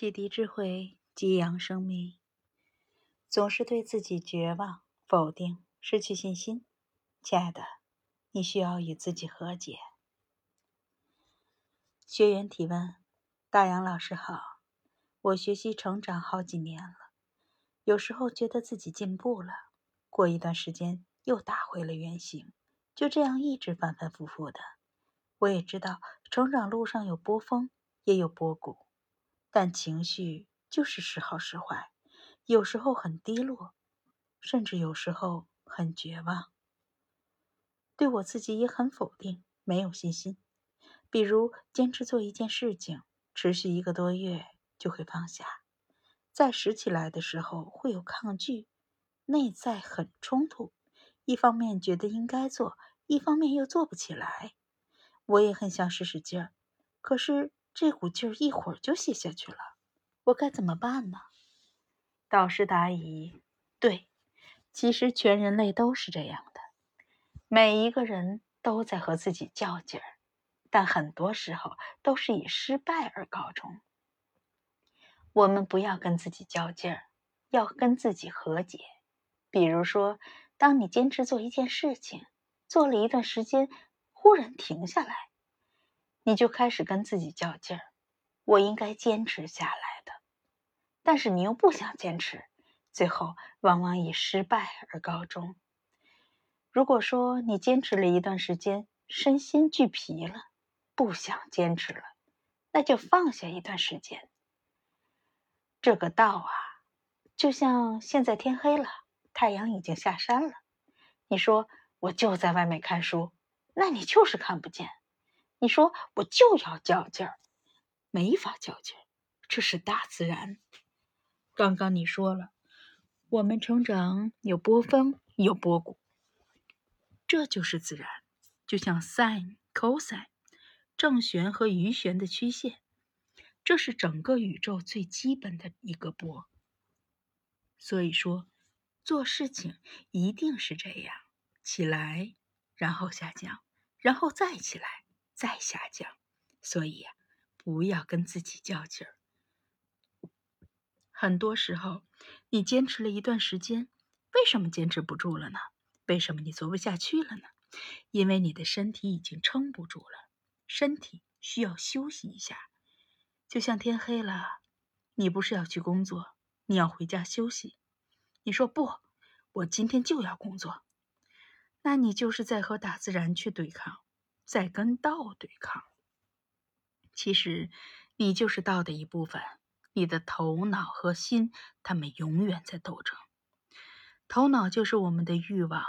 启迪智慧，激扬生命。总是对自己绝望、否定、失去信心，亲爱的，你需要与自己和解。学员提问：大杨老师好，我学习成长好几年了，有时候觉得自己进步了，过一段时间又打回了原形，就这样一直反反复复的。我也知道，成长路上有波峰，也有波谷。但情绪就是时好时坏，有时候很低落，甚至有时候很绝望。对我自己也很否定，没有信心。比如坚持做一件事情，持续一个多月就会放下，再拾起来的时候会有抗拒，内在很冲突。一方面觉得应该做，一方面又做不起来。我也很想使使劲儿，可是。这股劲儿一会儿就泄下去了，我该怎么办呢？导师答疑：对，其实全人类都是这样的，每一个人都在和自己较劲儿，但很多时候都是以失败而告终。我们不要跟自己较劲儿，要跟自己和解。比如说，当你坚持做一件事情，做了一段时间，忽然停下来。你就开始跟自己较劲儿，我应该坚持下来的，但是你又不想坚持，最后往往以失败而告终。如果说你坚持了一段时间，身心俱疲了，不想坚持了，那就放下一段时间。这个道啊，就像现在天黑了，太阳已经下山了，你说我就在外面看书，那你就是看不见。你说我就要较劲儿，没法较劲儿，这是大自然。刚刚你说了，我们成长有波峰有波谷，这就是自然，就像 sin、cos、正弦和余弦的曲线，这是整个宇宙最基本的一个波。所以说，做事情一定是这样：起来，然后下降，然后再起来。再下降，所以，不要跟自己较劲儿。很多时候，你坚持了一段时间，为什么坚持不住了呢？为什么你做不下去了呢？因为你的身体已经撑不住了，身体需要休息一下。就像天黑了，你不是要去工作，你要回家休息。你说不，我今天就要工作，那你就是在和大自然去对抗。在跟道对抗，其实你就是道的一部分。你的头脑和心，他们永远在斗争。头脑就是我们的欲望，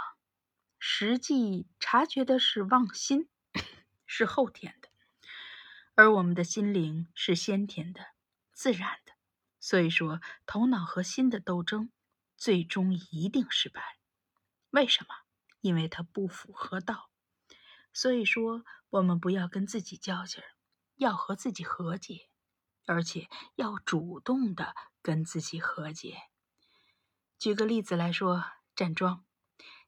实际察觉的是妄心，是后天的；而我们的心灵是先天的、自然的。所以说，头脑和心的斗争，最终一定失败。为什么？因为它不符合道。所以说，我们不要跟自己较劲儿，要和自己和解，而且要主动的跟自己和解。举个例子来说，站桩，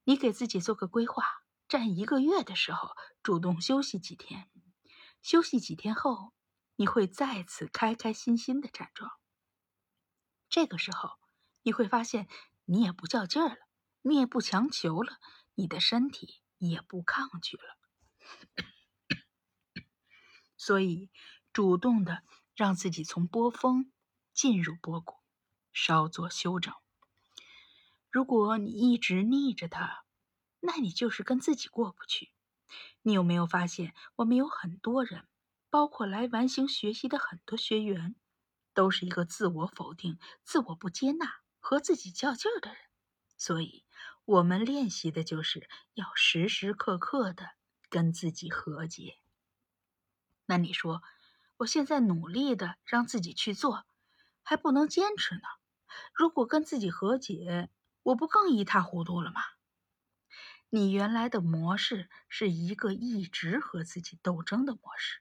你给自己做个规划，站一个月的时候，主动休息几天，休息几天后，你会再次开开心心的站桩。这个时候，你会发现，你也不较劲儿了，你也不强求了，你的身体也不抗拒了。所以，主动的让自己从波峰进入波谷，稍作休整。如果你一直逆着它，那你就是跟自己过不去。你有没有发现，我们有很多人，包括来完形学习的很多学员，都是一个自我否定、自我不接纳和自己较劲儿的人。所以，我们练习的就是要时时刻刻的。跟自己和解。那你说，我现在努力的让自己去做，还不能坚持呢？如果跟自己和解，我不更一塌糊涂了吗？你原来的模式是一个一直和自己斗争的模式，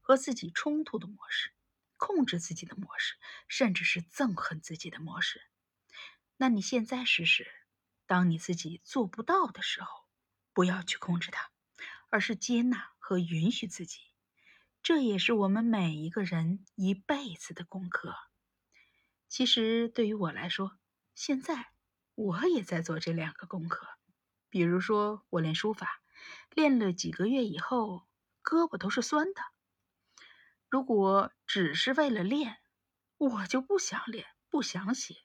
和自己冲突的模式，控制自己的模式，甚至是憎恨自己的模式。那你现在试试，当你自己做不到的时候，不要去控制它。而是接纳和允许自己，这也是我们每一个人一辈子的功课。其实对于我来说，现在我也在做这两个功课。比如说，我练书法，练了几个月以后，胳膊都是酸的。如果只是为了练，我就不想练，不想写。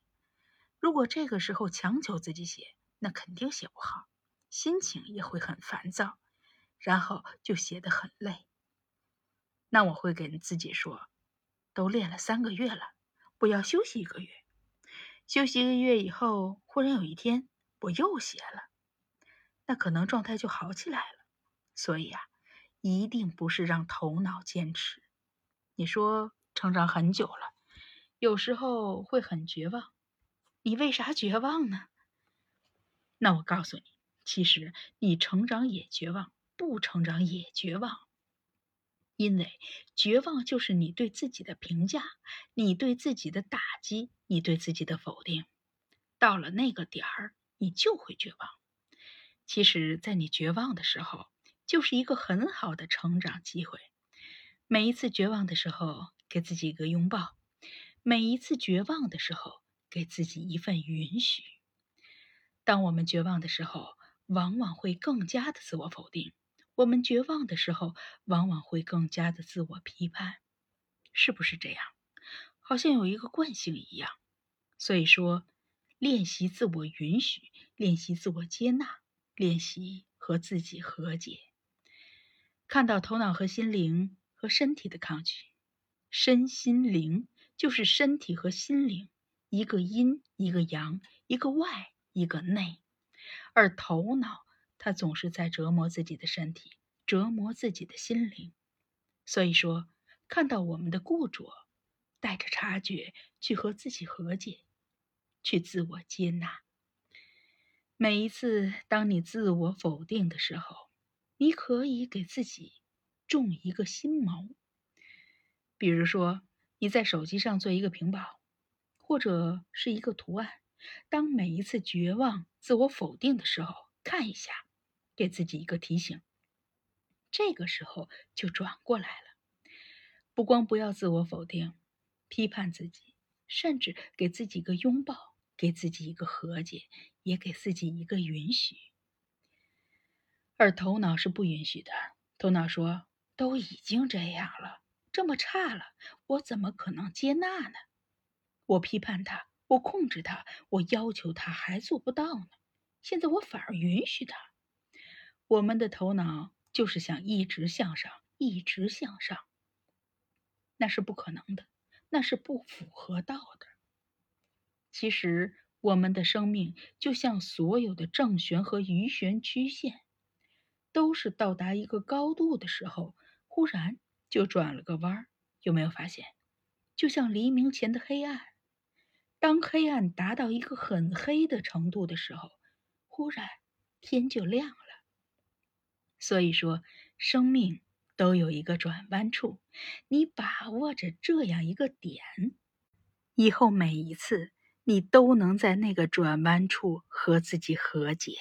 如果这个时候强求自己写，那肯定写不好，心情也会很烦躁，然后就写得很累。那我会跟自己说，都练了三个月了，我要休息一个月。休息一个月以后，忽然有一天我又写了。那可能状态就好起来了，所以啊，一定不是让头脑坚持。你说成长很久了，有时候会很绝望，你为啥绝望呢？那我告诉你，其实你成长也绝望，不成长也绝望，因为绝望就是你对自己的评价，你对自己的打击，你对自己的否定，到了那个点儿，你就会绝望。其实，在你绝望的时候，就是一个很好的成长机会。每一次绝望的时候，给自己一个拥抱；每一次绝望的时候，给自己一份允许。当我们绝望的时候，往往会更加的自我否定；我们绝望的时候，往往会更加的自我批判，是不是这样？好像有一个惯性一样。所以说，练习自我允许，练习自我接纳。练习和自己和解，看到头脑和心灵和身体的抗拒，身心灵就是身体和心灵，一个阴一个阳，一个外一个内，而头脑他总是在折磨自己的身体，折磨自己的心灵。所以说，看到我们的固着，带着察觉去和自己和解，去自我接纳。每一次当你自我否定的时候，你可以给自己种一个心锚。比如说，你在手机上做一个屏保，或者是一个图案。当每一次绝望、自我否定的时候，看一下，给自己一个提醒。这个时候就转过来了。不光不要自我否定、批判自己，甚至给自己一个拥抱，给自己一个和解。也给自己一个允许，而头脑是不允许的。头脑说：“都已经这样了，这么差了，我怎么可能接纳呢？我批判他，我控制他，我要求他，还做不到呢。现在我反而允许他。我们的头脑就是想一直向上，一直向上，那是不可能的，那是不符合道的。其实。”我们的生命就像所有的正弦和余弦曲线，都是到达一个高度的时候，忽然就转了个弯儿。有没有发现？就像黎明前的黑暗，当黑暗达到一个很黑的程度的时候，忽然天就亮了。所以说，生命都有一个转弯处，你把握着这样一个点，以后每一次。你都能在那个转弯处和自己和解。